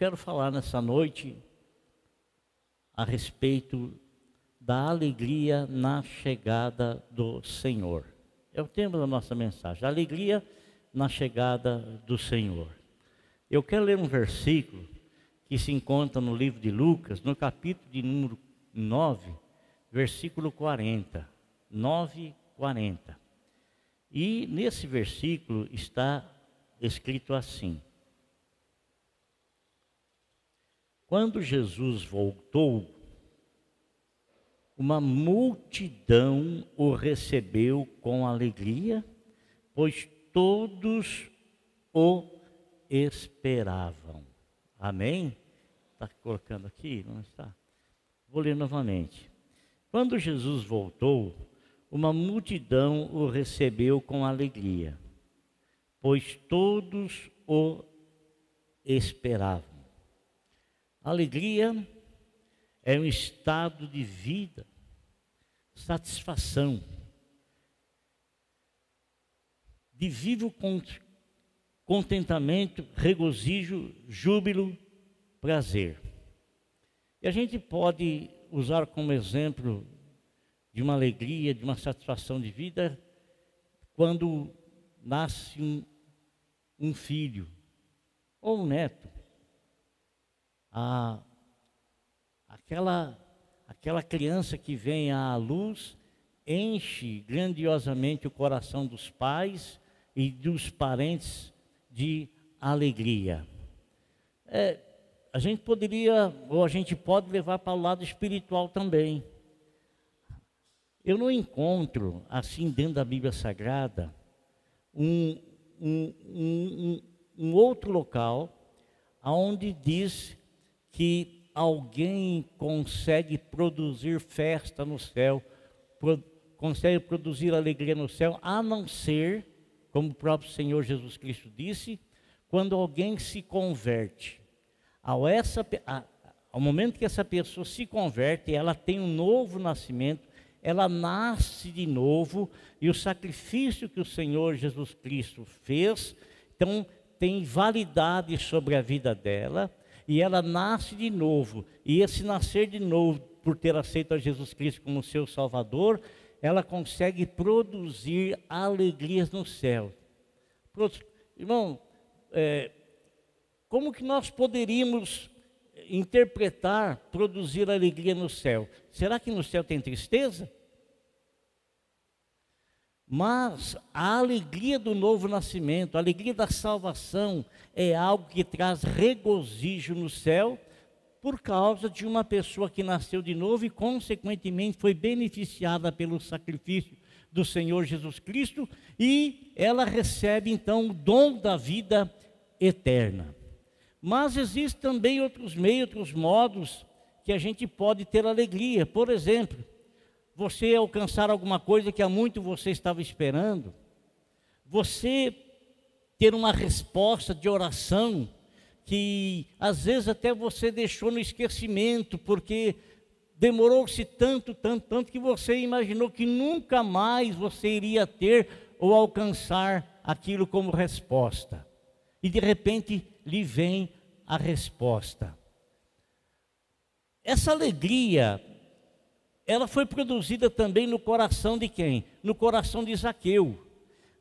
quero falar nessa noite a respeito da alegria na chegada do Senhor. É o tema da nossa mensagem, alegria na chegada do Senhor. Eu quero ler um versículo que se encontra no livro de Lucas, no capítulo de número 9, versículo 40. 9, 40. E nesse versículo está escrito assim: Quando Jesus voltou, uma multidão o recebeu com alegria, pois todos o esperavam. Amém? Está colocando aqui? Não está? Vou ler novamente. Quando Jesus voltou, uma multidão o recebeu com alegria, pois todos o esperavam. Alegria é um estado de vida, satisfação, de vivo contentamento, regozijo, júbilo, prazer. E a gente pode usar como exemplo de uma alegria, de uma satisfação de vida, quando nasce um, um filho ou um neto a, aquela, aquela criança que vem à luz enche grandiosamente o coração dos pais e dos parentes de alegria. É, a gente poderia, ou a gente pode levar para o lado espiritual também. Eu não encontro, assim, dentro da Bíblia Sagrada, um, um, um, um outro local onde diz que alguém consegue produzir festa no céu, pro, consegue produzir alegria no céu, a não ser, como o próprio Senhor Jesus Cristo disse, quando alguém se converte. Ao, essa, a, ao momento que essa pessoa se converte, ela tem um novo nascimento, ela nasce de novo, e o sacrifício que o Senhor Jesus Cristo fez, então tem validade sobre a vida dela, e ela nasce de novo. E esse nascer de novo, por ter aceito a Jesus Cristo como seu Salvador, ela consegue produzir alegrias no céu. Irmão, é, como que nós poderíamos interpretar produzir alegria no céu? Será que no céu tem tristeza? Mas a alegria do novo nascimento, a alegria da salvação, é algo que traz regozijo no céu, por causa de uma pessoa que nasceu de novo e, consequentemente, foi beneficiada pelo sacrifício do Senhor Jesus Cristo, e ela recebe então o dom da vida eterna. Mas existem também outros meios, outros modos que a gente pode ter alegria. Por exemplo, você alcançar alguma coisa que há muito você estava esperando, você ter uma resposta de oração que às vezes até você deixou no esquecimento, porque demorou-se tanto, tanto, tanto que você imaginou que nunca mais você iria ter ou alcançar aquilo como resposta. E de repente lhe vem a resposta. Essa alegria ela foi produzida também no coração de quem? No coração de Zaqueu.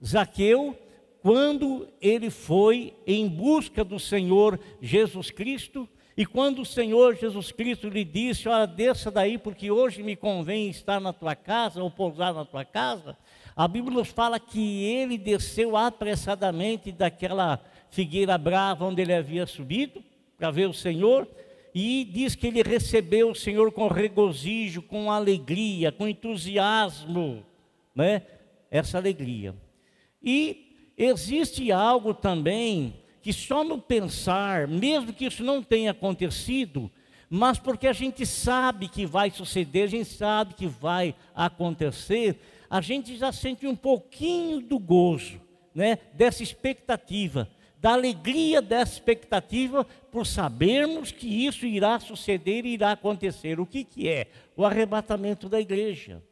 Zaqueu, quando ele foi em busca do Senhor Jesus Cristo, e quando o Senhor Jesus Cristo lhe disse: Olha, desça daí, porque hoje me convém estar na tua casa ou pousar na tua casa, a Bíblia nos fala que ele desceu apressadamente daquela figueira brava onde ele havia subido para ver o Senhor, e diz que ele recebeu o Senhor com regozijo, com alegria, com entusiasmo, né? Essa alegria. E existe algo também que só no pensar, mesmo que isso não tenha acontecido, mas porque a gente sabe que vai suceder, a gente sabe que vai acontecer, a gente já sente um pouquinho do gozo, né? Dessa expectativa da alegria dessa expectativa por sabermos que isso irá suceder e irá acontecer. O que, que é? O arrebatamento da igreja.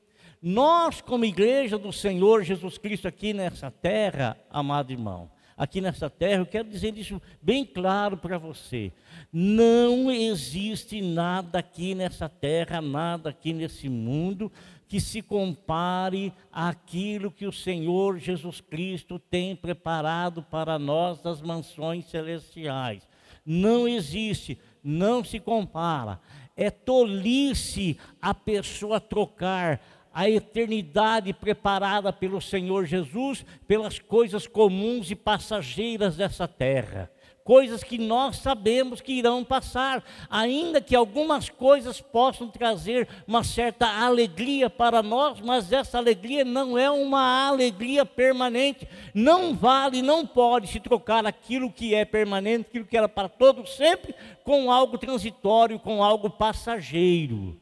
Nós, como igreja do Senhor Jesus Cristo aqui nessa terra, amado irmão, aqui nessa terra, eu quero dizer isso bem claro para você. Não existe nada aqui nessa terra, nada aqui nesse mundo que se compare àquilo que o Senhor Jesus Cristo tem preparado para nós das mansões celestiais. Não existe, não se compara. É tolice a pessoa trocar a eternidade preparada pelo Senhor Jesus pelas coisas comuns e passageiras dessa terra coisas que nós sabemos que irão passar, ainda que algumas coisas possam trazer uma certa alegria para nós, mas essa alegria não é uma alegria permanente. Não vale, não pode se trocar aquilo que é permanente, aquilo que era para todos sempre, com algo transitório, com algo passageiro.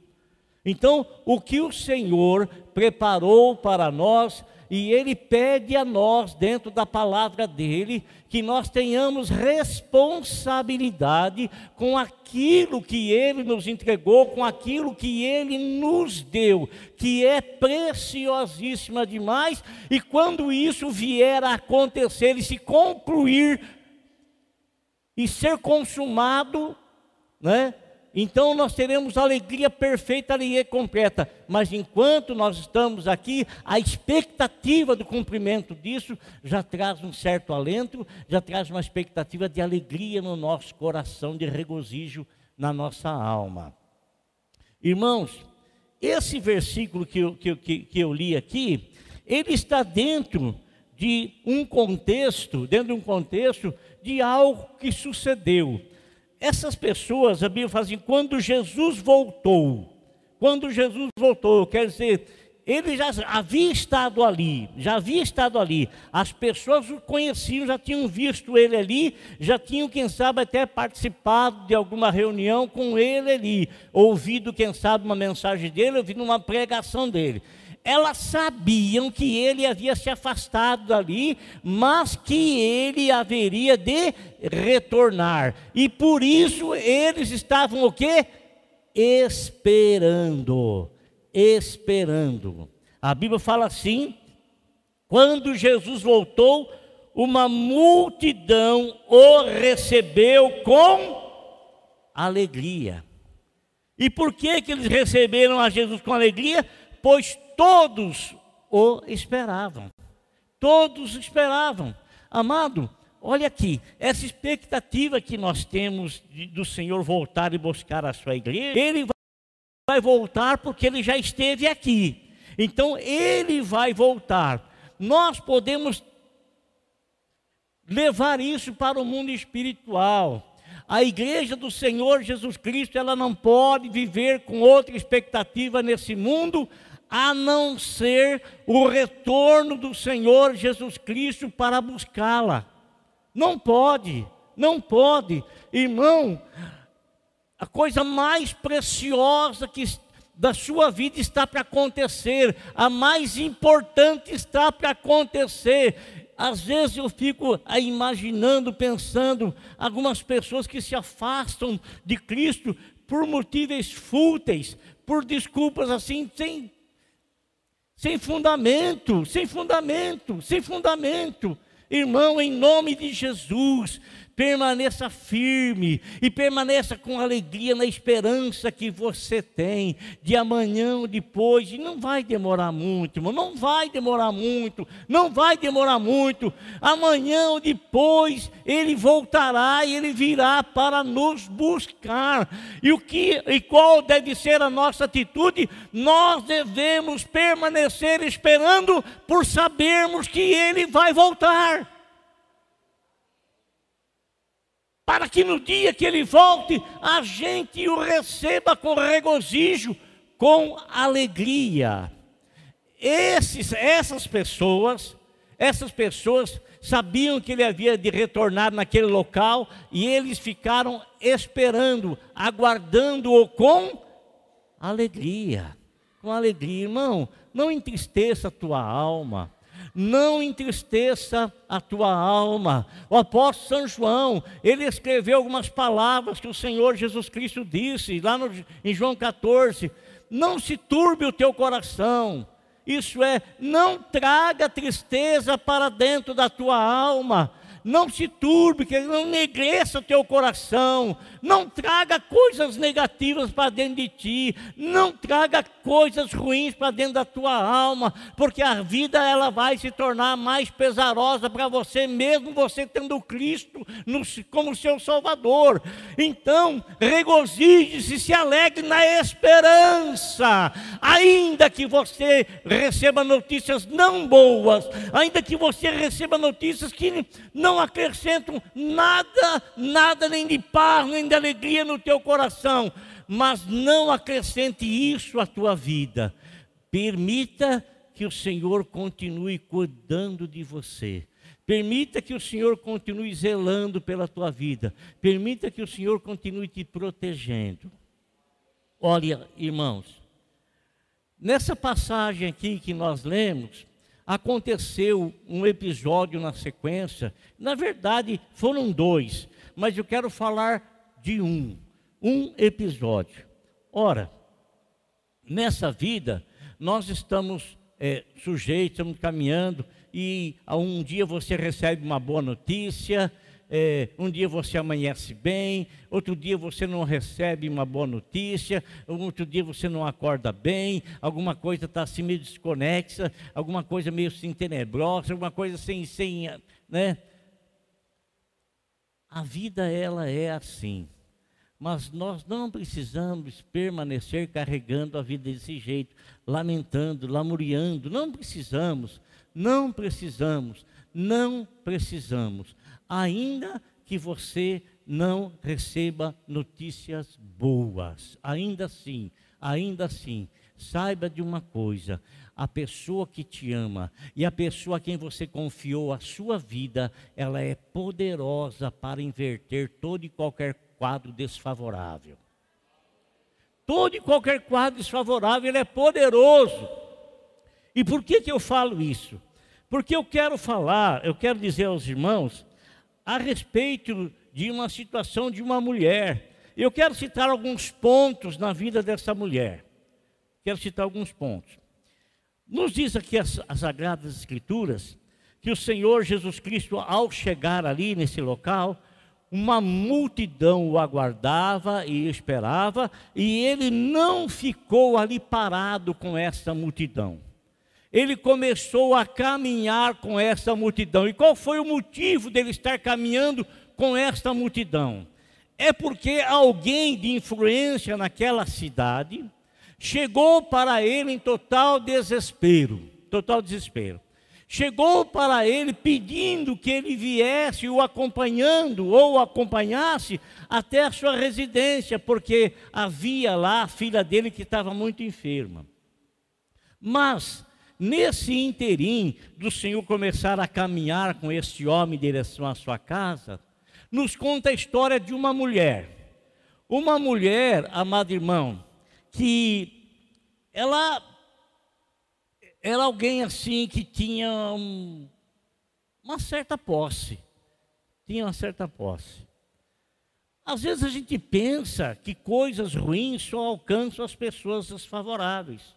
Então, o que o Senhor preparou para nós e ele pede a nós, dentro da palavra dele, que nós tenhamos responsabilidade com aquilo que ele nos entregou, com aquilo que ele nos deu, que é preciosíssima demais, e quando isso vier a acontecer e se concluir e ser consumado, né? Então nós teremos alegria perfeita e completa. Mas enquanto nós estamos aqui, a expectativa do cumprimento disso já traz um certo alento, já traz uma expectativa de alegria no nosso coração, de regozijo na nossa alma. Irmãos, esse versículo que eu, que, que, que eu li aqui, ele está dentro de um contexto, dentro de um contexto de algo que sucedeu. Essas pessoas, a Bíblia fala assim, quando Jesus voltou, quando Jesus voltou, quer dizer, ele já havia estado ali, já havia estado ali. As pessoas o conheciam, já tinham visto ele ali, já tinham, quem sabe, até participado de alguma reunião com ele ali, ouvido, quem sabe, uma mensagem dele, ouvido uma pregação dele elas sabiam que ele havia se afastado dali, mas que ele haveria de retornar. E por isso eles estavam o quê? Esperando. Esperando. A Bíblia fala assim: quando Jesus voltou, uma multidão o recebeu com alegria. E por que, que eles receberam a Jesus com alegria? Pois todos o esperavam. Todos esperavam. Amado, olha aqui, essa expectativa que nós temos de, do Senhor voltar e buscar a sua igreja, ele vai voltar porque ele já esteve aqui. Então ele vai voltar. Nós podemos levar isso para o mundo espiritual. A igreja do Senhor Jesus Cristo, ela não pode viver com outra expectativa nesse mundo a não ser o retorno do Senhor Jesus Cristo para buscá-la. Não pode, não pode. Irmão, a coisa mais preciosa que da sua vida está para acontecer, a mais importante está para acontecer. Às vezes eu fico imaginando, pensando, algumas pessoas que se afastam de Cristo por motivos fúteis, por desculpas assim, sem sem fundamento, sem fundamento, sem fundamento. Irmão, em nome de Jesus, permaneça firme e permaneça com alegria na esperança que você tem de amanhã ou depois, e não vai demorar muito, irmão, não vai demorar muito, não vai demorar muito. Amanhã ou depois ele voltará e ele virá para nos buscar. E o que e qual deve ser a nossa atitude? Nós devemos permanecer esperando por sabermos que ele vai voltar. Para que no dia que ele volte, a gente o receba com regozijo, com alegria. Esses, essas pessoas, essas pessoas sabiam que ele havia de retornar naquele local e eles ficaram esperando, aguardando-o com alegria. Com alegria, irmão, não entristeça a tua alma não entristeça a tua alma. O apóstolo São João, ele escreveu algumas palavras que o Senhor Jesus Cristo disse, lá no, em João 14: Não se turbe o teu coração, isso é, não traga tristeza para dentro da tua alma, não se turbe, que não negreça o teu coração, não traga coisas negativas para dentro de ti, não traga coisas ruins para dentro da tua alma, porque a vida ela vai se tornar mais pesarosa para você, mesmo você tendo Cristo no, como seu Salvador. Então, regozije-se, se alegre na esperança, ainda que você receba notícias não boas, ainda que você receba notícias que não não acrescentam nada, nada nem de paz, nem de alegria no teu coração, mas não acrescente isso à tua vida. Permita que o Senhor continue cuidando de você. Permita que o Senhor continue zelando pela tua vida. Permita que o Senhor continue te protegendo. Olha, irmãos, nessa passagem aqui que nós lemos, aconteceu um episódio na sequência. Na verdade, foram dois, mas eu quero falar de um, um episódio. Ora, nessa vida, nós estamos é, sujeitos, estamos caminhando, e um dia você recebe uma boa notícia, é, um dia você amanhece bem, outro dia você não recebe uma boa notícia, outro dia você não acorda bem, alguma coisa está assim meio desconexa, alguma coisa meio assim tenebrosa, alguma coisa sem, sem, né? A vida ela é assim. Mas nós não precisamos permanecer carregando a vida desse jeito, lamentando, lamuriando. Não precisamos, não precisamos, não precisamos ainda que você não receba notícias boas. Ainda assim, ainda assim, saiba de uma coisa: a pessoa que te ama e a pessoa a quem você confiou a sua vida, ela é poderosa para inverter todo e qualquer quadro desfavorável. Todo e qualquer quadro desfavorável, ele é poderoso. E por que, que eu falo isso? Porque eu quero falar, eu quero dizer aos irmãos a respeito de uma situação de uma mulher. Eu quero citar alguns pontos na vida dessa mulher. Quero citar alguns pontos. Nos diz aqui as, as Sagradas Escrituras que o Senhor Jesus Cristo, ao chegar ali nesse local, uma multidão o aguardava e esperava, e ele não ficou ali parado com essa multidão ele começou a caminhar com essa multidão. E qual foi o motivo dele estar caminhando com esta multidão? É porque alguém de influência naquela cidade chegou para ele em total desespero, total desespero. Chegou para ele pedindo que ele viesse o acompanhando ou o acompanhasse até a sua residência, porque havia lá a filha dele que estava muito enferma. Mas Nesse interim do Senhor começar a caminhar com este homem em direção à sua casa, nos conta a história de uma mulher. Uma mulher, amado irmão, que ela era alguém assim que tinha um, uma certa posse. Tinha uma certa posse. Às vezes a gente pensa que coisas ruins só alcançam as pessoas desfavoráveis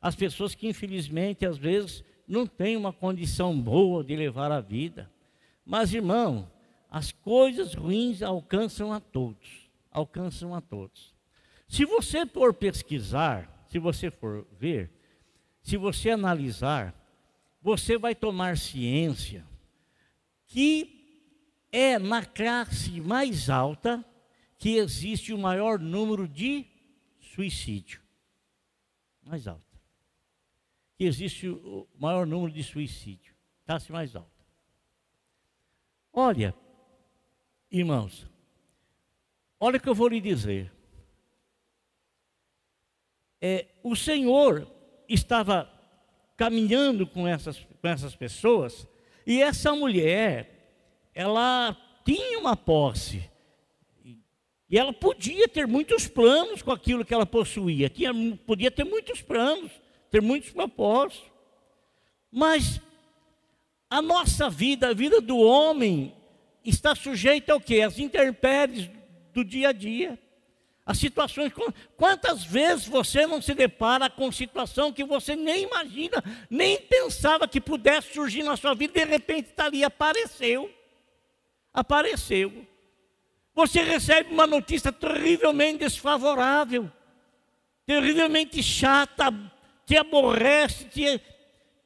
as pessoas que infelizmente às vezes não têm uma condição boa de levar a vida. Mas, irmão, as coisas ruins alcançam a todos, alcançam a todos. Se você for pesquisar, se você for ver, se você analisar, você vai tomar ciência que é na classe mais alta que existe o maior número de suicídio. Mais alto que existe o maior número de suicídio, classe mais alta. Olha, irmãos, olha o que eu vou lhe dizer. É, o Senhor estava caminhando com essas, com essas pessoas e essa mulher, ela tinha uma posse. E ela podia ter muitos planos com aquilo que ela possuía, tinha, podia ter muitos planos ter muitos propósitos. Mas a nossa vida, a vida do homem, está sujeita ao quê? Às intempéries do dia a dia. As situações. Quantas vezes você não se depara com situação que você nem imagina, nem pensava que pudesse surgir na sua vida, de repente está ali, apareceu. apareceu. Você recebe uma notícia terrivelmente desfavorável, terrivelmente chata, te aborrece, te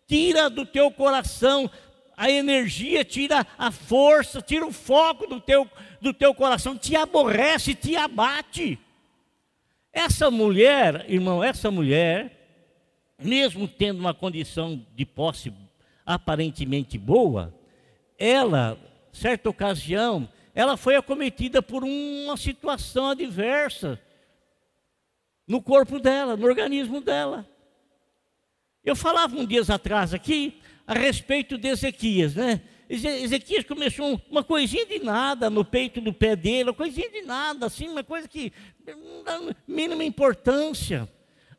tira do teu coração a energia, tira a força, tira o foco do teu, do teu coração, te aborrece, te abate. Essa mulher, irmão, essa mulher, mesmo tendo uma condição de posse aparentemente boa, ela, certa ocasião, ela foi acometida por uma situação adversa no corpo dela, no organismo dela. Eu falava um dias atrás aqui a respeito de Ezequias, né? Ezequias começou uma coisinha de nada no peito do pé dele, uma coisinha de nada, assim, uma coisa que não dá mínima importância.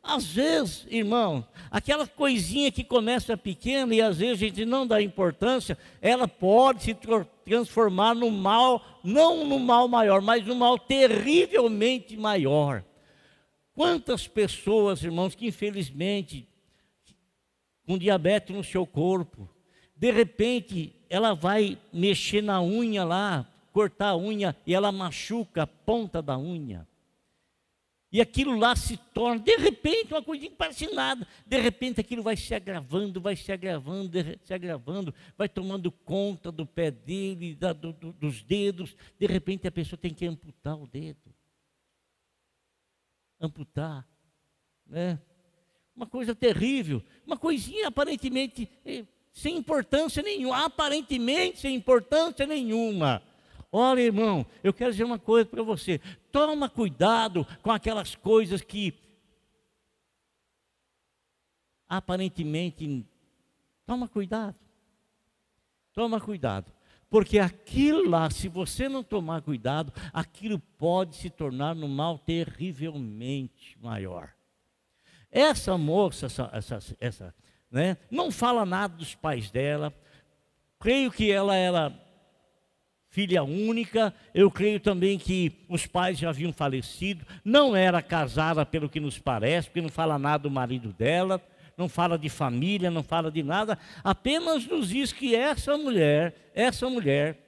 Às vezes, irmão, aquela coisinha que começa pequena e às vezes a gente não dá importância, ela pode se transformar no mal, não no mal maior, mas no mal terrivelmente maior. Quantas pessoas, irmãos, que infelizmente com diabetes no seu corpo. De repente, ela vai mexer na unha lá, cortar a unha e ela machuca a ponta da unha. E aquilo lá se torna, de repente, uma coisinha que parece nada. De repente aquilo vai se agravando, vai se agravando, se agravando, vai tomando conta do pé dele, da, do, do, dos dedos. De repente a pessoa tem que amputar o dedo. Amputar. Né? Uma coisa terrível, uma coisinha aparentemente eh, sem importância nenhuma, aparentemente sem importância nenhuma. Olha, irmão, eu quero dizer uma coisa para você. Toma cuidado com aquelas coisas que aparentemente toma cuidado. Toma cuidado. Porque aquilo lá, se você não tomar cuidado, aquilo pode se tornar um mal terrivelmente maior. Essa moça, essa, essa, essa né, não fala nada dos pais dela. Creio que ela era filha única. Eu creio também que os pais já haviam falecido. Não era casada, pelo que nos parece, porque não fala nada do marido dela. Não fala de família, não fala de nada. Apenas nos diz que essa mulher, essa mulher,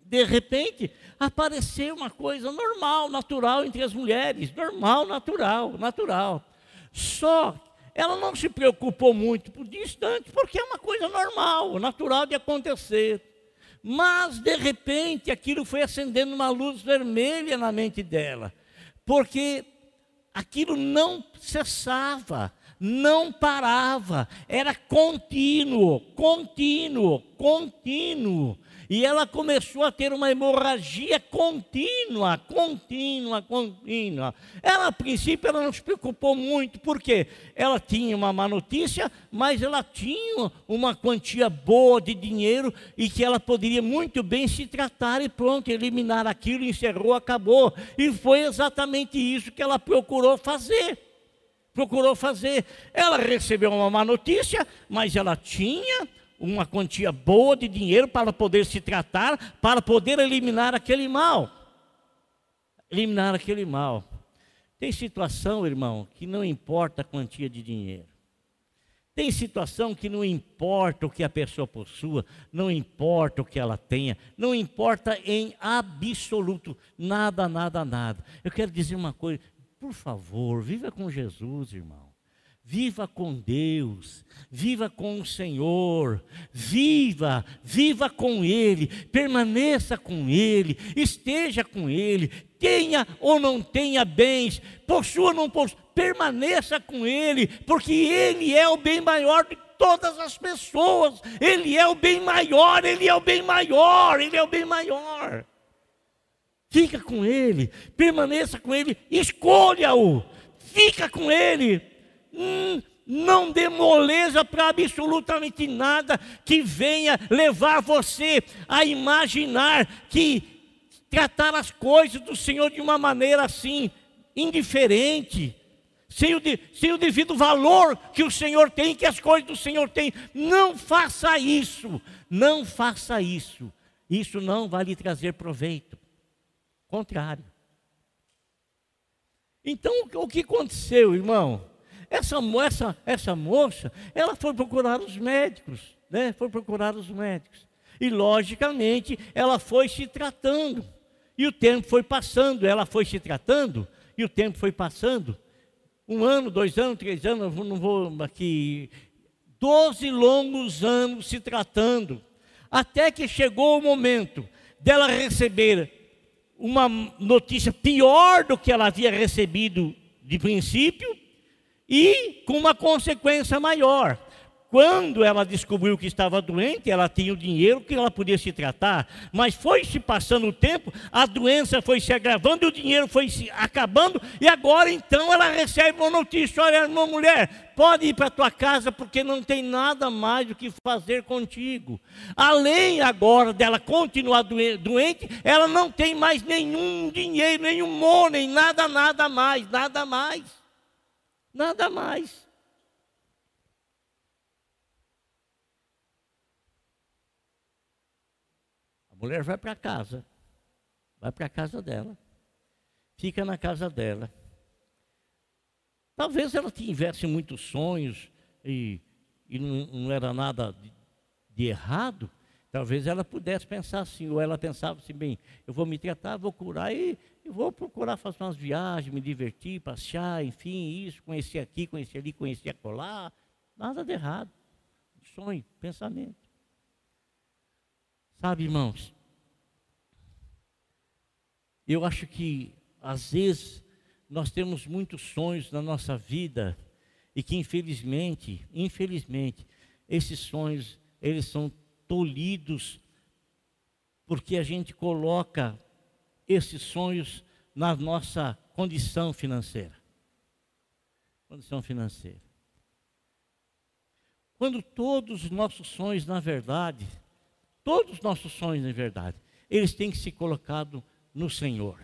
de repente, apareceu uma coisa normal, natural entre as mulheres. Normal, natural, natural. Só ela não se preocupou muito por distante, porque é uma coisa normal, natural de acontecer. Mas, de repente, aquilo foi acendendo uma luz vermelha na mente dela, porque aquilo não cessava, não parava, era contínuo, contínuo, contínuo. E ela começou a ter uma hemorragia contínua, contínua, contínua. Ela, a princípio, ela não se preocupou muito, porque ela tinha uma má notícia, mas ela tinha uma quantia boa de dinheiro e que ela poderia muito bem se tratar e pronto, eliminar aquilo, encerrou, acabou. E foi exatamente isso que ela procurou fazer procurou fazer. Ela recebeu uma má notícia, mas ela tinha uma quantia boa de dinheiro para poder se tratar, para poder eliminar aquele mal. Eliminar aquele mal. Tem situação, irmão, que não importa a quantia de dinheiro. Tem situação que não importa o que a pessoa possua, não importa o que ela tenha, não importa em absoluto nada, nada, nada. Eu quero dizer uma coisa, por favor, viva com Jesus, irmão. Viva com Deus, viva com o Senhor, viva, viva com Ele, permaneça com Ele, esteja com Ele, tenha ou não tenha bens, possua ou não possua, permaneça com Ele, porque Ele é o bem maior de todas as pessoas, Ele é o bem maior, Ele é o bem maior, Ele é o bem maior. Fica com Ele, permaneça com Ele, escolha-o, fica com Ele Hum, não dê moleza para absolutamente nada que venha levar você a imaginar que tratar as coisas do Senhor de uma maneira assim, indiferente, sem o, de, sem o devido valor que o Senhor tem, que as coisas do Senhor têm. Não faça isso, não faça isso. Isso não vai lhe trazer proveito. Contrário. Então, o que aconteceu, irmão? Essa, essa, essa moça, ela foi procurar os médicos, né? Foi procurar os médicos. E, logicamente, ela foi se tratando. E o tempo foi passando, ela foi se tratando, e o tempo foi passando. Um ano, dois anos, três anos, não vou aqui. Doze longos anos se tratando. Até que chegou o momento dela receber uma notícia pior do que ela havia recebido de princípio e com uma consequência maior. Quando ela descobriu que estava doente, ela tinha o dinheiro que ela podia se tratar, mas foi se passando o tempo, a doença foi se agravando, o dinheiro foi se acabando, e agora então ela recebe uma notícia: olha, irmã mulher, pode ir para a tua casa porque não tem nada mais do que fazer contigo. Além agora dela continuar doente, ela não tem mais nenhum dinheiro, nenhum money, nada, nada mais, nada mais. Nada mais. mulher vai para casa, vai para a casa dela, fica na casa dela. Talvez ela tivesse muitos sonhos e, e não, não, era nada de, de errado. Talvez ela pudesse pensar assim, ou ela pensava assim, bem, eu vou me tratar, vou curar e vou procurar fazer umas viagens, me divertir, passear, enfim, isso, conhecer aqui, conhecer ali, conhecer acolá. Nada de errado. Sonho, pensamento. Sabe, irmãos, eu acho que às vezes nós temos muitos sonhos na nossa vida e que infelizmente, infelizmente, esses sonhos eles são tolhidos porque a gente coloca esses sonhos na nossa condição financeira. Condição financeira. Quando todos os nossos sonhos, na verdade, todos os nossos sonhos, na verdade, eles têm que ser colocados no Senhor.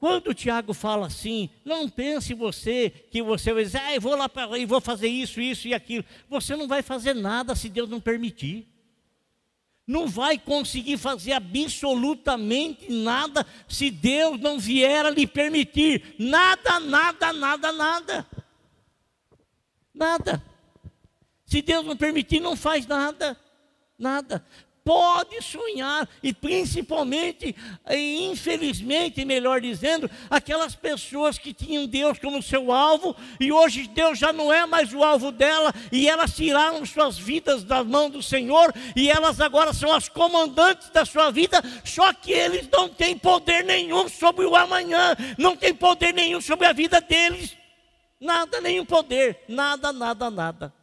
Quando o Tiago fala assim, não pense você que você vai dizer, ah, eu vou lá para e vou fazer isso, isso e aquilo. Você não vai fazer nada se Deus não permitir. Não vai conseguir fazer absolutamente nada se Deus não vier a lhe permitir. Nada, nada, nada, nada. Nada. Se Deus não permitir, não faz nada. Nada pode sonhar, e principalmente, infelizmente, melhor dizendo, aquelas pessoas que tinham Deus como seu alvo, e hoje Deus já não é mais o alvo dela, e elas tiraram suas vidas da mão do Senhor, e elas agora são as comandantes da sua vida, só que eles não têm poder nenhum sobre o amanhã, não têm poder nenhum sobre a vida deles, nada, nenhum poder, nada, nada, nada.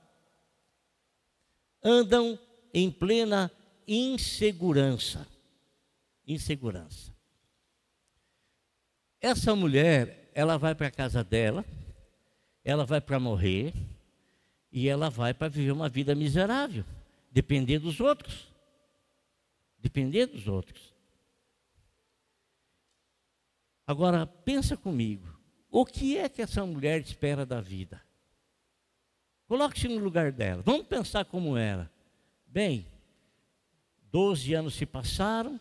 Andam em plena insegurança. Insegurança. Essa mulher, ela vai para a casa dela, ela vai para morrer e ela vai para viver uma vida miserável, depender dos outros. Depender dos outros. Agora, pensa comigo. O que é que essa mulher espera da vida? Coloque-se no lugar dela. Vamos pensar como era. Bem, Doze anos se passaram,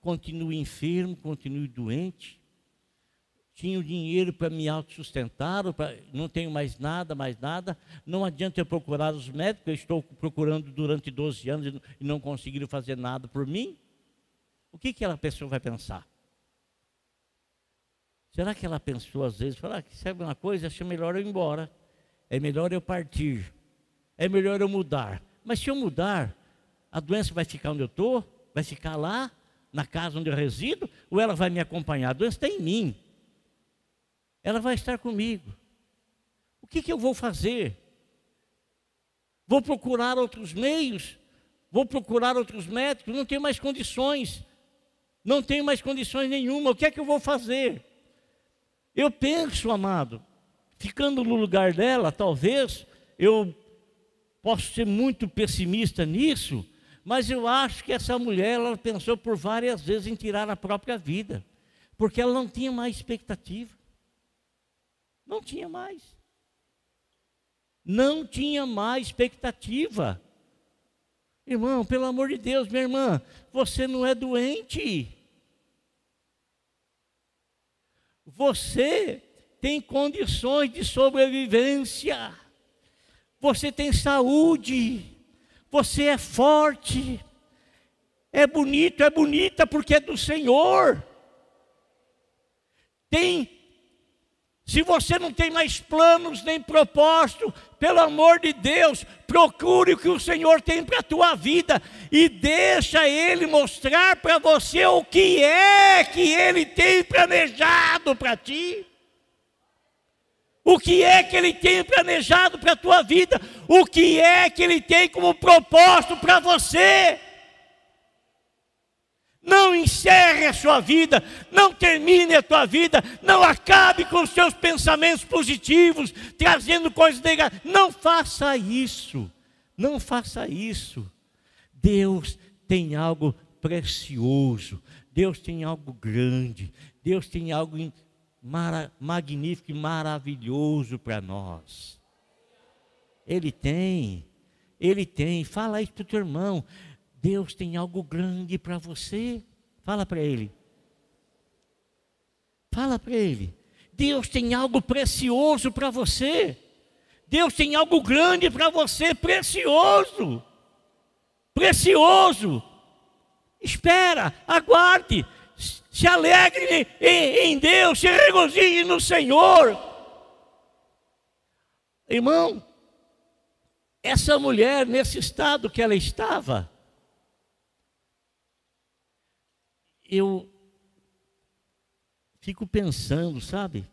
continuo enfermo, continuo doente. Tinha o dinheiro para me autossustentar, não tenho mais nada, mais nada. Não adianta eu procurar os médicos, eu estou procurando durante 12 anos e não conseguiram fazer nada por mim. O que, que pessoa vai pensar? Será que ela pensou às vezes, falar que sabe uma coisa, acho melhor eu ir embora. É melhor eu partir. É melhor eu mudar. Mas se eu mudar, a doença vai ficar onde eu estou? Vai ficar lá, na casa onde eu resido? Ou ela vai me acompanhar? A doença está em mim. Ela vai estar comigo. O que, que eu vou fazer? Vou procurar outros meios? Vou procurar outros médicos? Não tenho mais condições. Não tenho mais condições nenhuma. O que é que eu vou fazer? Eu penso, amado, ficando no lugar dela, talvez eu posso ser muito pessimista nisso, mas eu acho que essa mulher, ela pensou por várias vezes em tirar a própria vida, porque ela não tinha mais expectativa. Não tinha mais. Não tinha mais expectativa. Irmão, pelo amor de Deus, minha irmã, você não é doente. Você tem condições de sobrevivência. Você tem saúde Você é forte. É bonito, é bonita porque é do Senhor. Tem se você não tem mais planos nem propósito, pelo amor de Deus, procure o que o Senhor tem para a tua vida e deixa Ele mostrar para você o que é que Ele tem planejado para ti. O que é que Ele tem planejado para a tua vida? O que é que Ele tem como propósito para você? Não encerre a sua vida, não termine a tua vida, não acabe com os seus pensamentos positivos, trazendo coisas negativas. Não faça isso, não faça isso. Deus tem algo precioso, Deus tem algo grande, Deus tem algo magnífico e maravilhoso para nós. Ele tem, Ele tem. Fala isso para o teu irmão. Deus tem algo grande para você. Fala para ele. Fala para ele. Deus tem algo precioso para você. Deus tem algo grande para você, precioso. Precioso. Espera, aguarde. Se alegre em, em Deus, se regozije no Senhor. Irmão, essa mulher, nesse estado que ela estava, eu fico pensando, sabe?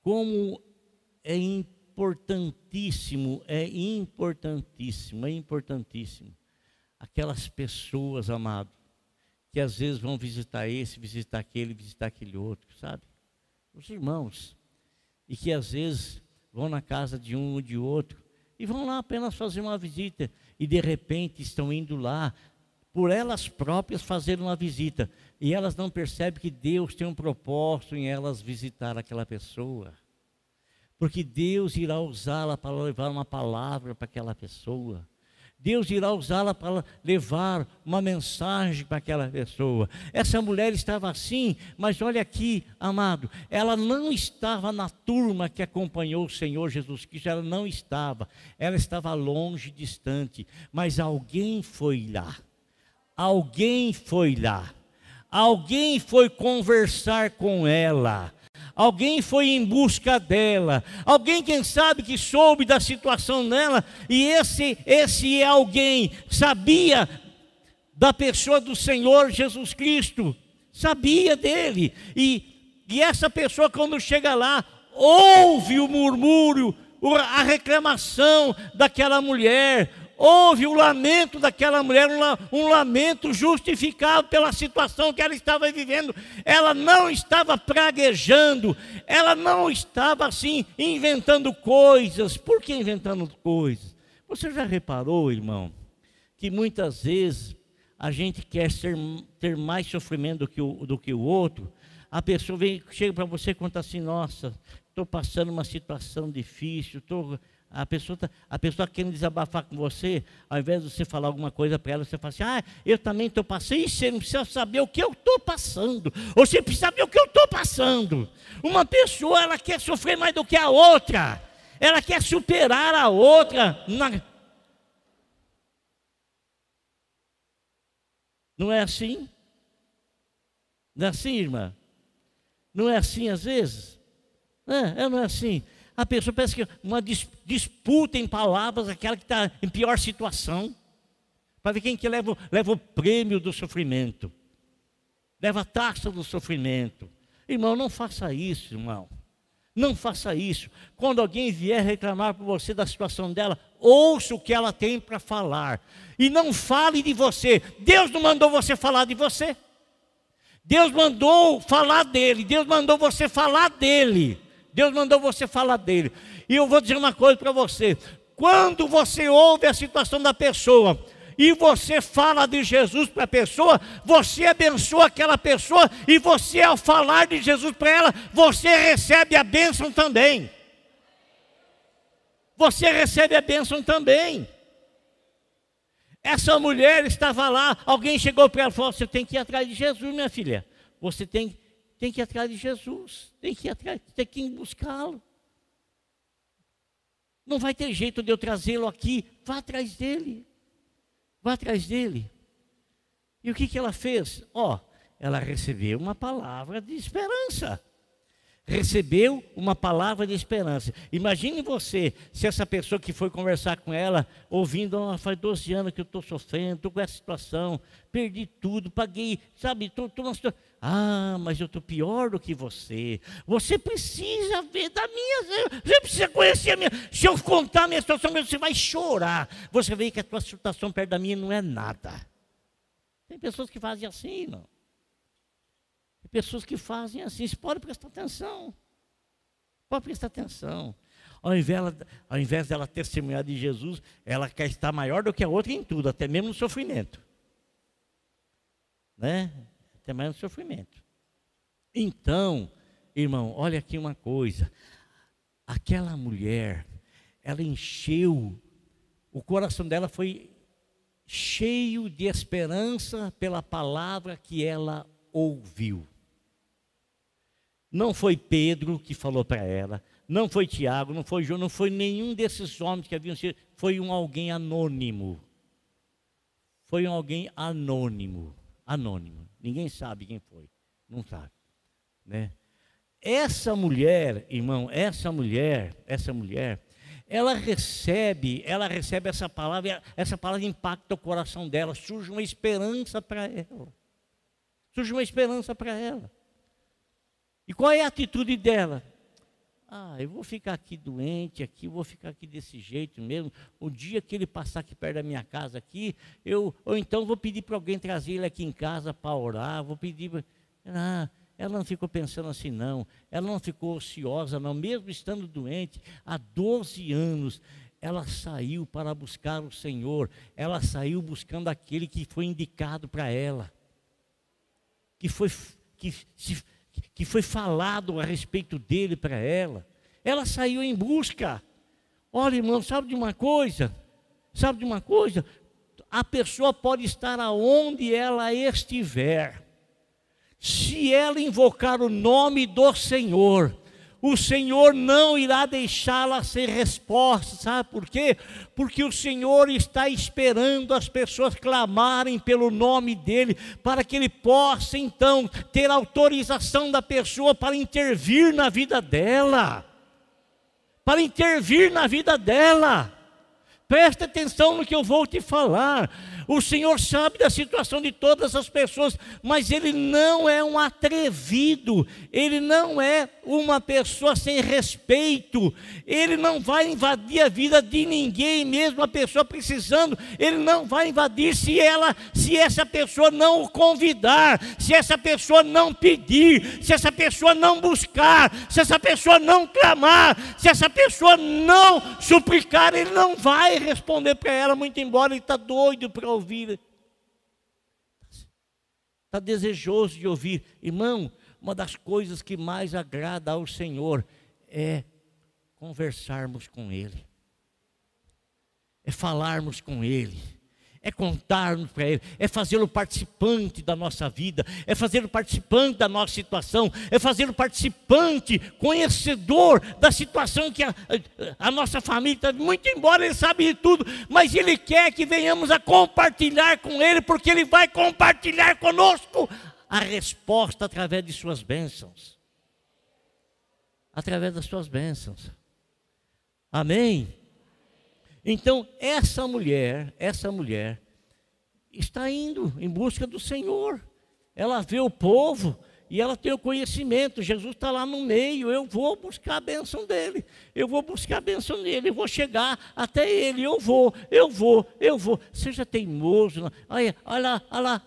Como é importantíssimo, é importantíssimo, é importantíssimo. Aquelas pessoas, amado, que às vezes vão visitar esse, visitar aquele, visitar aquele outro, sabe? Os irmãos. E que às vezes vão na casa de um ou de outro e vão lá apenas fazer uma visita e de repente estão indo lá por elas próprias fazer uma visita. E elas não percebem que Deus tem um propósito em elas visitar aquela pessoa. Porque Deus irá usá-la para levar uma palavra para aquela pessoa. Deus irá usá-la para levar uma mensagem para aquela pessoa. Essa mulher estava assim, mas olha aqui, amado, ela não estava na turma que acompanhou o Senhor Jesus Cristo, ela não estava, ela estava longe, distante, mas alguém foi lá. Alguém foi lá, alguém foi conversar com ela, alguém foi em busca dela, alguém, quem sabe, que soube da situação dela, e esse, esse alguém. Sabia da pessoa do Senhor Jesus Cristo, sabia dele, e, e essa pessoa, quando chega lá, ouve o murmúrio, a reclamação daquela mulher, houve o um lamento daquela mulher, um, lamento justificado pela situação que ela estava vivendo. Ela não estava praguejando, ela não estava assim inventando coisas. Por que inventando coisas? Você já reparou, irmão, que muitas vezes a gente quer ser, ter mais sofrimento do que o, do que o outro? A pessoa vem, chega para você e conta assim: Nossa, estou passando uma situação difícil, estou a pessoa, tá, a pessoa querendo desabafar com você, ao invés de você falar alguma coisa para ela, você fala assim: Ah, eu também estou passando. E você não precisa saber o que eu estou passando. Ou você precisa saber o que eu estou passando. Uma pessoa, ela quer sofrer mais do que a outra. Ela quer superar a outra. Na... Não é assim? Não é assim, irmã? Não é assim às vezes? É, é não é assim? A pessoa parece que uma disputa em palavras, aquela que está em pior situação, para ver quem que leva, leva o prêmio do sofrimento, leva a taxa do sofrimento. Irmão, não faça isso, irmão. Não faça isso. Quando alguém vier reclamar por você da situação dela, ouça o que ela tem para falar. E não fale de você. Deus não mandou você falar de você. Deus mandou falar dele. Deus mandou você falar dele. Deus mandou você falar dele. E eu vou dizer uma coisa para você: quando você ouve a situação da pessoa, e você fala de Jesus para a pessoa, você abençoa aquela pessoa, e você, ao falar de Jesus para ela, você recebe a bênção também. Você recebe a bênção também. Essa mulher estava lá, alguém chegou para ela e falou: Você tem que ir atrás de Jesus, minha filha. Você tem, tem que ir atrás de Jesus, tem que ir atrás, tem que buscá-lo. Não vai ter jeito de eu trazê-lo aqui, vá atrás dele. Vá atrás dele. E o que, que ela fez? Ó, oh, ela recebeu uma palavra de esperança recebeu uma palavra de esperança. Imagine você, se essa pessoa que foi conversar com ela, ouvindo, oh, faz 12 anos que eu estou sofrendo, estou com essa situação, perdi tudo, paguei, sabe, estou numa situação. Ah, mas eu estou pior do que você. Você precisa ver da minha, você precisa conhecer a minha. Se eu contar a minha situação, você vai chorar. Você vê que a tua situação perto da minha não é nada. Tem pessoas que fazem assim, não pessoas que fazem assim. Você pode prestar atenção. Pode prestar atenção. Ao invés, ao invés dela testemunhar de Jesus, ela quer estar maior do que a outra em tudo, até mesmo no sofrimento. Né? Até mesmo no sofrimento. Então, irmão, olha aqui uma coisa. Aquela mulher, ela encheu, o coração dela foi cheio de esperança pela palavra que ela ouviu. Não foi Pedro que falou para ela, não foi Tiago, não foi João, não foi nenhum desses homens que haviam sido, foi um alguém anônimo. Foi um alguém anônimo, anônimo. Ninguém sabe quem foi, não sabe, né? Essa mulher, irmão, essa mulher, essa mulher, ela recebe, ela recebe essa palavra, essa palavra impacta o coração dela, surge uma esperança para ela. Surge uma esperança para ela. E qual é a atitude dela? Ah, eu vou ficar aqui doente, aqui, vou ficar aqui desse jeito mesmo. O dia que ele passar aqui perto da minha casa aqui, eu, ou então vou pedir para alguém trazer ele aqui em casa para orar, vou pedir. Ah, ela não ficou pensando assim, não. Ela não ficou ociosa, não. Mesmo estando doente, há 12 anos, ela saiu para buscar o Senhor. Ela saiu buscando aquele que foi indicado para ela. Que foi, que se que foi falado a respeito dele para ela. Ela saiu em busca. Olha, irmão, sabe de uma coisa? Sabe de uma coisa? A pessoa pode estar aonde ela estiver. Se ela invocar o nome do Senhor, o Senhor não irá deixá-la sem resposta, sabe por quê? Porque o Senhor está esperando as pessoas clamarem pelo nome dEle, para que Ele possa então ter autorização da pessoa para intervir na vida dela. Para intervir na vida dela. Preste atenção no que eu vou te falar. O Senhor sabe da situação de todas as pessoas, mas Ele não é um atrevido, Ele não é uma pessoa sem respeito, Ele não vai invadir a vida de ninguém, mesmo a pessoa precisando, Ele não vai invadir se ela, se essa pessoa não o convidar, se essa pessoa não pedir, se essa pessoa não buscar, se essa pessoa não clamar, se essa pessoa não suplicar, Ele não vai responder para ela, muito embora ele está doido para ouvir. Está desejoso de ouvir. Irmão, uma das coisas que mais agrada ao Senhor é conversarmos com Ele, é falarmos com Ele é contarmos para Ele, é fazê-lo participante da nossa vida, é fazê-lo participante da nossa situação, é fazê-lo participante, conhecedor da situação que a, a nossa família está. Muito embora Ele sabe de tudo, mas Ele quer que venhamos a compartilhar com Ele, porque Ele vai compartilhar conosco a resposta através de Suas bênçãos. Através das Suas bênçãos. Amém? Então, essa mulher, essa mulher, está indo em busca do Senhor. Ela vê o povo e ela tem o conhecimento. Jesus está lá no meio. Eu vou buscar a bênção dele. Eu vou buscar a bênção dele. Eu vou chegar até ele. Eu vou, eu vou, eu vou. Seja teimoso. Olha, olha lá, olha lá,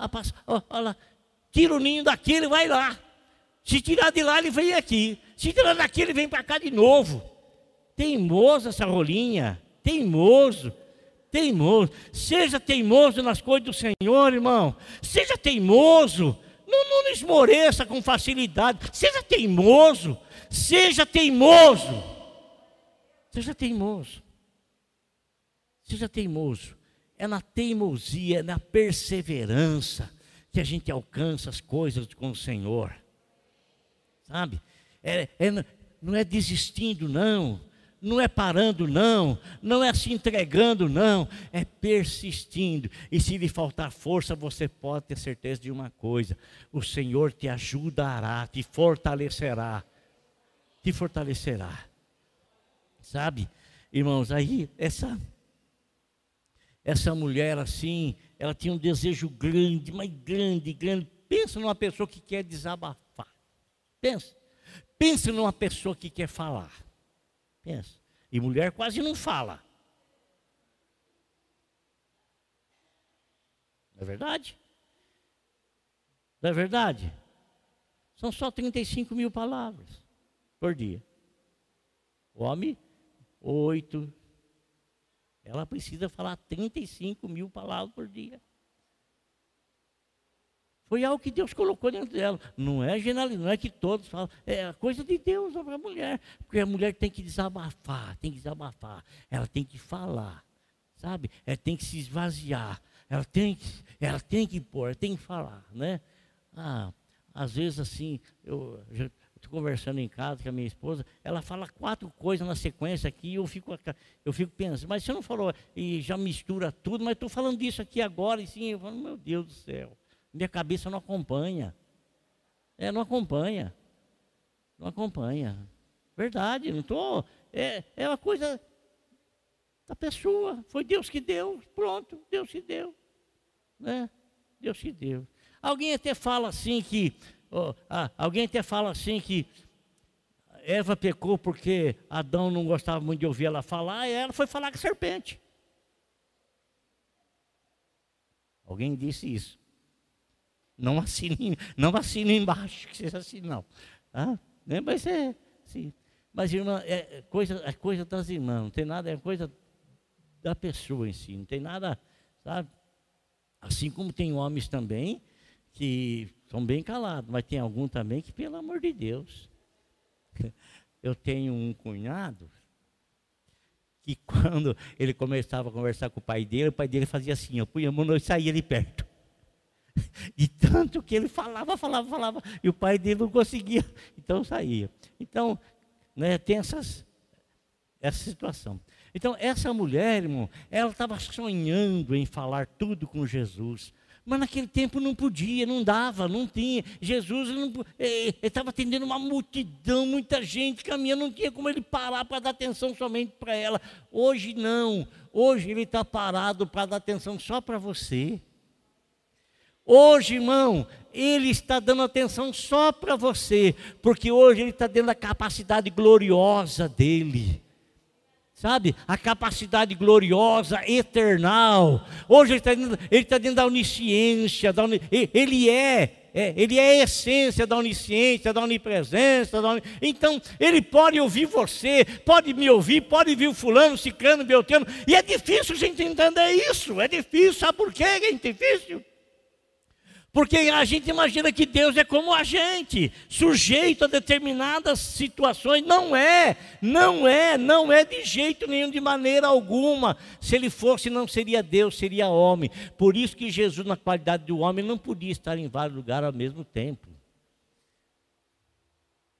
olha lá. Tira o ninho daqui, ele vai lá. Se tirar de lá, ele vem aqui. Se tirar daqui, ele vem para cá de novo. Teimoso essa rolinha teimoso, teimoso. Seja teimoso nas coisas do Senhor, irmão. Seja teimoso. Não, não esmoreça com facilidade. Seja teimoso. Seja teimoso. Seja teimoso. Seja teimoso. É na teimosia, é na perseverança que a gente alcança as coisas com o Senhor. Sabe? É, é, não é desistindo, não não é parando, não, não é se entregando, não, é persistindo. E se lhe faltar força, você pode ter certeza de uma coisa: o Senhor te ajudará, te fortalecerá, te fortalecerá. Sabe, irmãos, aí essa essa mulher assim, ela tinha um desejo grande, mas grande, grande. Pensa numa pessoa que quer desabafar. Pensa. Pensa numa pessoa que quer falar. Pensa. E mulher quase não fala. Não é verdade? Não é verdade? São só 35 mil palavras por dia. O homem, oito. Ela precisa falar 35 mil palavras por dia. Foi algo que Deus colocou dentro dela. Não é generalidade, não é que todos falam. É a coisa de Deus para a mulher. Porque a mulher tem que desabafar, tem que desabafar. Ela tem que falar, sabe? Ela tem que se esvaziar. Ela tem que, ela tem que pôr, ela tem que falar, né? Ah, às vezes assim, eu estou conversando em casa com a minha esposa, ela fala quatro coisas na sequência aqui e eu fico, eu fico pensando, mas você não falou, e já mistura tudo, mas estou falando disso aqui agora, e sim, eu falo, meu Deus do céu. Minha cabeça não acompanha. É, não acompanha. Não acompanha. Verdade, não estou. É, é uma coisa da pessoa. Foi Deus que deu. Pronto, Deus que deu. Né? Deus que deu. Alguém até fala assim que. Oh, ah, alguém até fala assim que Eva pecou porque Adão não gostava muito de ouvir ela falar, e ela foi falar com a serpente. Alguém disse isso. Não assine, não assine embaixo, que seja assim, não. Ah, Mas é, sim. Mas, irmã, é coisa, é coisa das irmãs, não tem nada, é coisa da pessoa em si, não tem nada, sabe? Assim como tem homens também que são bem calados, mas tem algum também que, pelo amor de Deus, eu tenho um cunhado que quando ele começava a conversar com o pai dele, o pai dele fazia assim, eu punha a mão e saía ali perto. De tanto que ele falava, falava, falava, e o pai dele não conseguia, então saía. Então, né, tem essas, essa situação. Então, essa mulher, irmão, ela estava sonhando em falar tudo com Jesus. Mas naquele tempo não podia, não dava, não tinha. Jesus estava atendendo uma multidão, muita gente caminhando, não tinha como ele parar para dar atenção somente para ela. Hoje não, hoje ele está parado para dar atenção só para você. Hoje, irmão, ele está dando atenção só para você, porque hoje ele está dando a capacidade gloriosa dele. Sabe? A capacidade gloriosa, eternal. Hoje ele está dentro, ele dentro da onisciência, da ele é, é, ele é a essência da onisciência, da onipresença. Da on... Então, ele pode ouvir você, pode me ouvir, pode ouvir o fulano, ciclano, beltrano. E é difícil a gente entender isso, é difícil, sabe por quê é difícil? Porque a gente imagina que Deus é como a gente, sujeito a determinadas situações. Não é, não é, não é de jeito nenhum, de maneira alguma. Se ele fosse, não seria Deus, seria homem. Por isso que Jesus, na qualidade de homem, não podia estar em vários lugares ao mesmo tempo.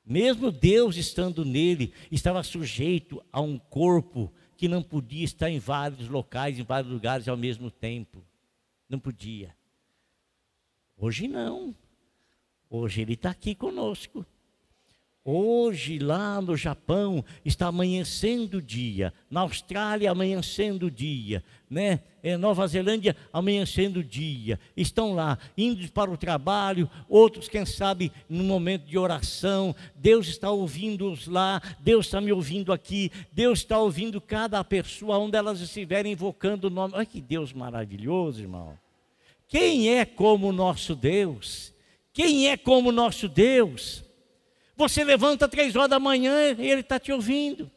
Mesmo Deus estando nele, estava sujeito a um corpo que não podia estar em vários locais, em vários lugares ao mesmo tempo. Não podia. Hoje não. Hoje ele está aqui conosco. Hoje, lá no Japão, está amanhecendo o dia. Na Austrália, amanhecendo o dia. Né? Em Nova Zelândia, amanhecendo o dia. Estão lá, indo para o trabalho, outros, quem sabe, no momento de oração. Deus está ouvindo-os lá, Deus está me ouvindo aqui, Deus está ouvindo cada pessoa, onde elas estiverem invocando o nome. Olha que Deus maravilhoso, irmão. Quem é como o nosso Deus? Quem é como o nosso Deus? Você levanta três horas da manhã e Ele está te ouvindo.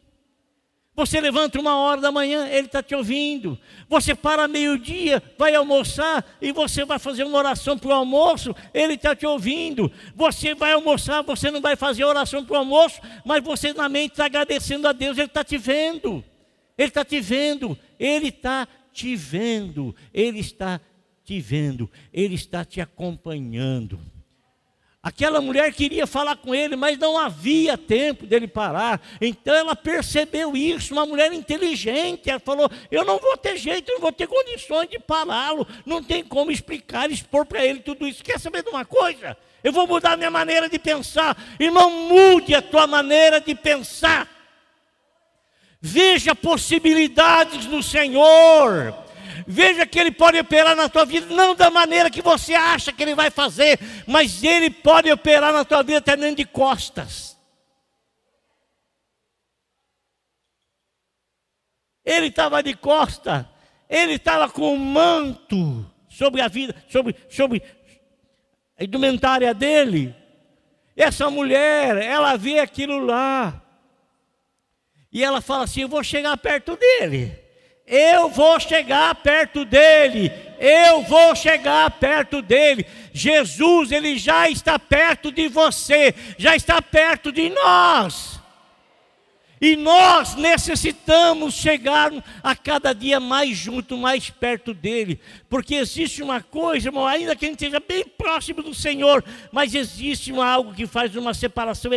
Você levanta uma hora da manhã, Ele está te ouvindo. Você para meio-dia, vai almoçar e você vai fazer uma oração para o almoço, Ele está te ouvindo. Você vai almoçar, você não vai fazer oração para o almoço, mas você na mente está agradecendo a Deus, Ele está te vendo. Ele está te vendo, Ele está te vendo, Ele está te vendo, Ele está te acompanhando. Aquela mulher queria falar com ele, mas não havia tempo dele parar. Então ela percebeu isso, uma mulher inteligente. Ela falou: Eu não vou ter jeito, não vou ter condições de pará-lo. Não tem como explicar, expor para ele tudo isso. Quer saber de uma coisa? Eu vou mudar minha maneira de pensar. Irmão, mude a tua maneira de pensar. Veja possibilidades no Senhor. Veja que Ele pode operar na tua vida, não da maneira que você acha que Ele vai fazer, mas Ele pode operar na tua vida até dentro de costas. Ele estava de costa, ele estava com um manto sobre a vida, sobre, sobre a indumentária dele. Essa mulher, ela vê aquilo lá. E ela fala assim: Eu vou chegar perto dele. Eu vou chegar perto dele. Eu vou chegar perto dele. Jesus, ele já está perto de você, já está perto de nós. E nós necessitamos chegar a cada dia mais junto, mais perto dele, porque existe uma coisa, irmão, ainda que a gente esteja bem próximo do Senhor, mas existe algo que faz uma separação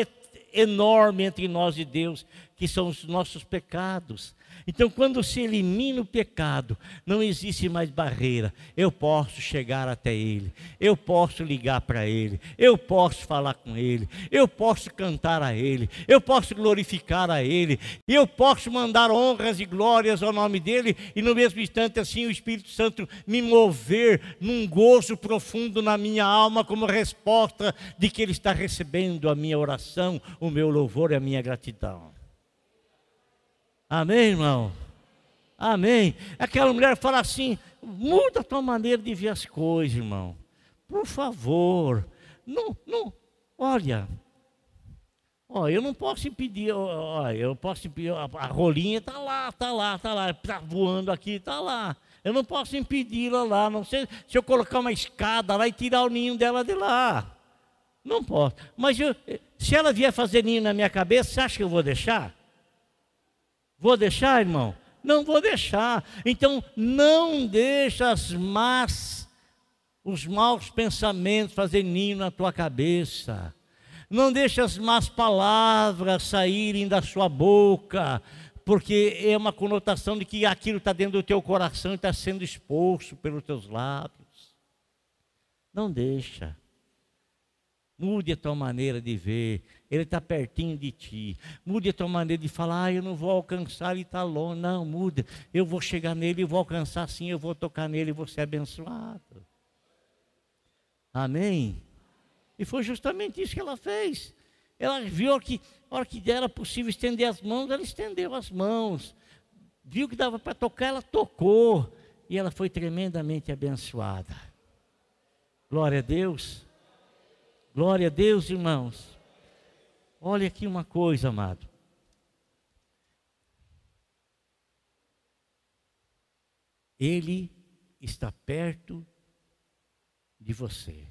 enorme entre nós e Deus, que são os nossos pecados. Então, quando se elimina o pecado, não existe mais barreira. Eu posso chegar até Ele, eu posso ligar para Ele, eu posso falar com Ele, eu posso cantar a Ele, eu posso glorificar a Ele, eu posso mandar honras e glórias ao nome dEle, e no mesmo instante, assim, o Espírito Santo me mover num gozo profundo na minha alma, como resposta de que Ele está recebendo a minha oração, o meu louvor e a minha gratidão. Amém, irmão? Amém. Aquela mulher fala assim: muda a tua maneira de ver as coisas, irmão. Por favor. Não, não. Olha. Ó, eu não posso impedir, ó, eu posso impedir, a, a rolinha está lá, está lá, está lá, está voando aqui, está lá. Eu não posso impedi-la lá, não sei se eu colocar uma escada lá e tirar o ninho dela de lá. Não posso. Mas eu, se ela vier fazer ninho na minha cabeça, você acha que eu vou deixar? Vou deixar, irmão? Não vou deixar. Então, não deixa as más, os maus pensamentos fazer ninho na tua cabeça. Não deixa as más palavras saírem da sua boca, porque é uma conotação de que aquilo está dentro do teu coração e está sendo exposto pelos teus lábios. Não deixa. Mude a tua maneira de ver. Ele está pertinho de ti. Mude a tua maneira de falar, ah, eu não vou alcançar, ele está longe. Não, muda. Eu vou chegar nele e vou alcançar sim, eu vou tocar nele e vou ser abençoado. Amém? E foi justamente isso que ela fez. Ela viu que, a hora que era possível estender as mãos, ela estendeu as mãos. Viu que dava para tocar, ela tocou. E ela foi tremendamente abençoada. Glória a Deus. Glória a Deus, irmãos. Olha aqui uma coisa, amado. Ele está perto de você.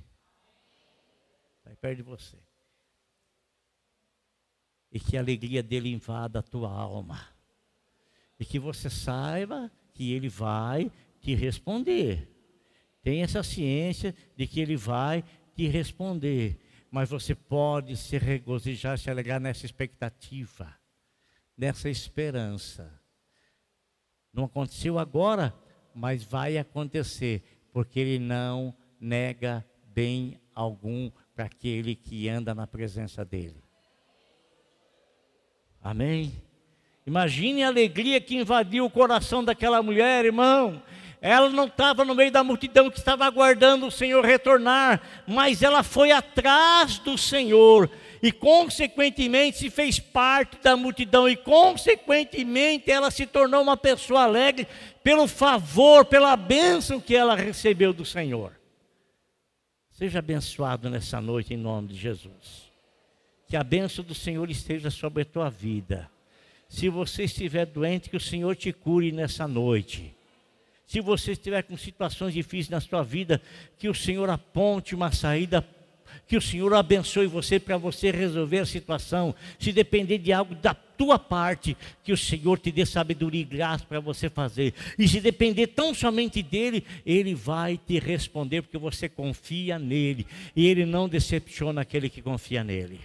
Está perto de você. E que a alegria dele invada a tua alma. E que você saiba que ele vai te responder. Tem essa ciência de que ele vai te responder mas você pode se regozijar, se alegrar nessa expectativa, nessa esperança. Não aconteceu agora, mas vai acontecer, porque Ele não nega bem algum para aquele que anda na presença dEle. Amém? Imagine a alegria que invadiu o coração daquela mulher, irmão. Ela não estava no meio da multidão que estava aguardando o Senhor retornar, mas ela foi atrás do Senhor e, consequentemente, se fez parte da multidão e, consequentemente, ela se tornou uma pessoa alegre pelo favor, pela bênção que ela recebeu do Senhor. Seja abençoado nessa noite em nome de Jesus. Que a bênção do Senhor esteja sobre a tua vida. Se você estiver doente, que o Senhor te cure nessa noite. Se você estiver com situações difíceis na sua vida, que o Senhor aponte uma saída, que o Senhor abençoe você para você resolver a situação. Se depender de algo, tua parte, que o Senhor te dê sabedoria e graça para você fazer. E se depender tão somente dele, ele vai te responder, porque você confia nele. E ele não decepciona aquele que confia nele.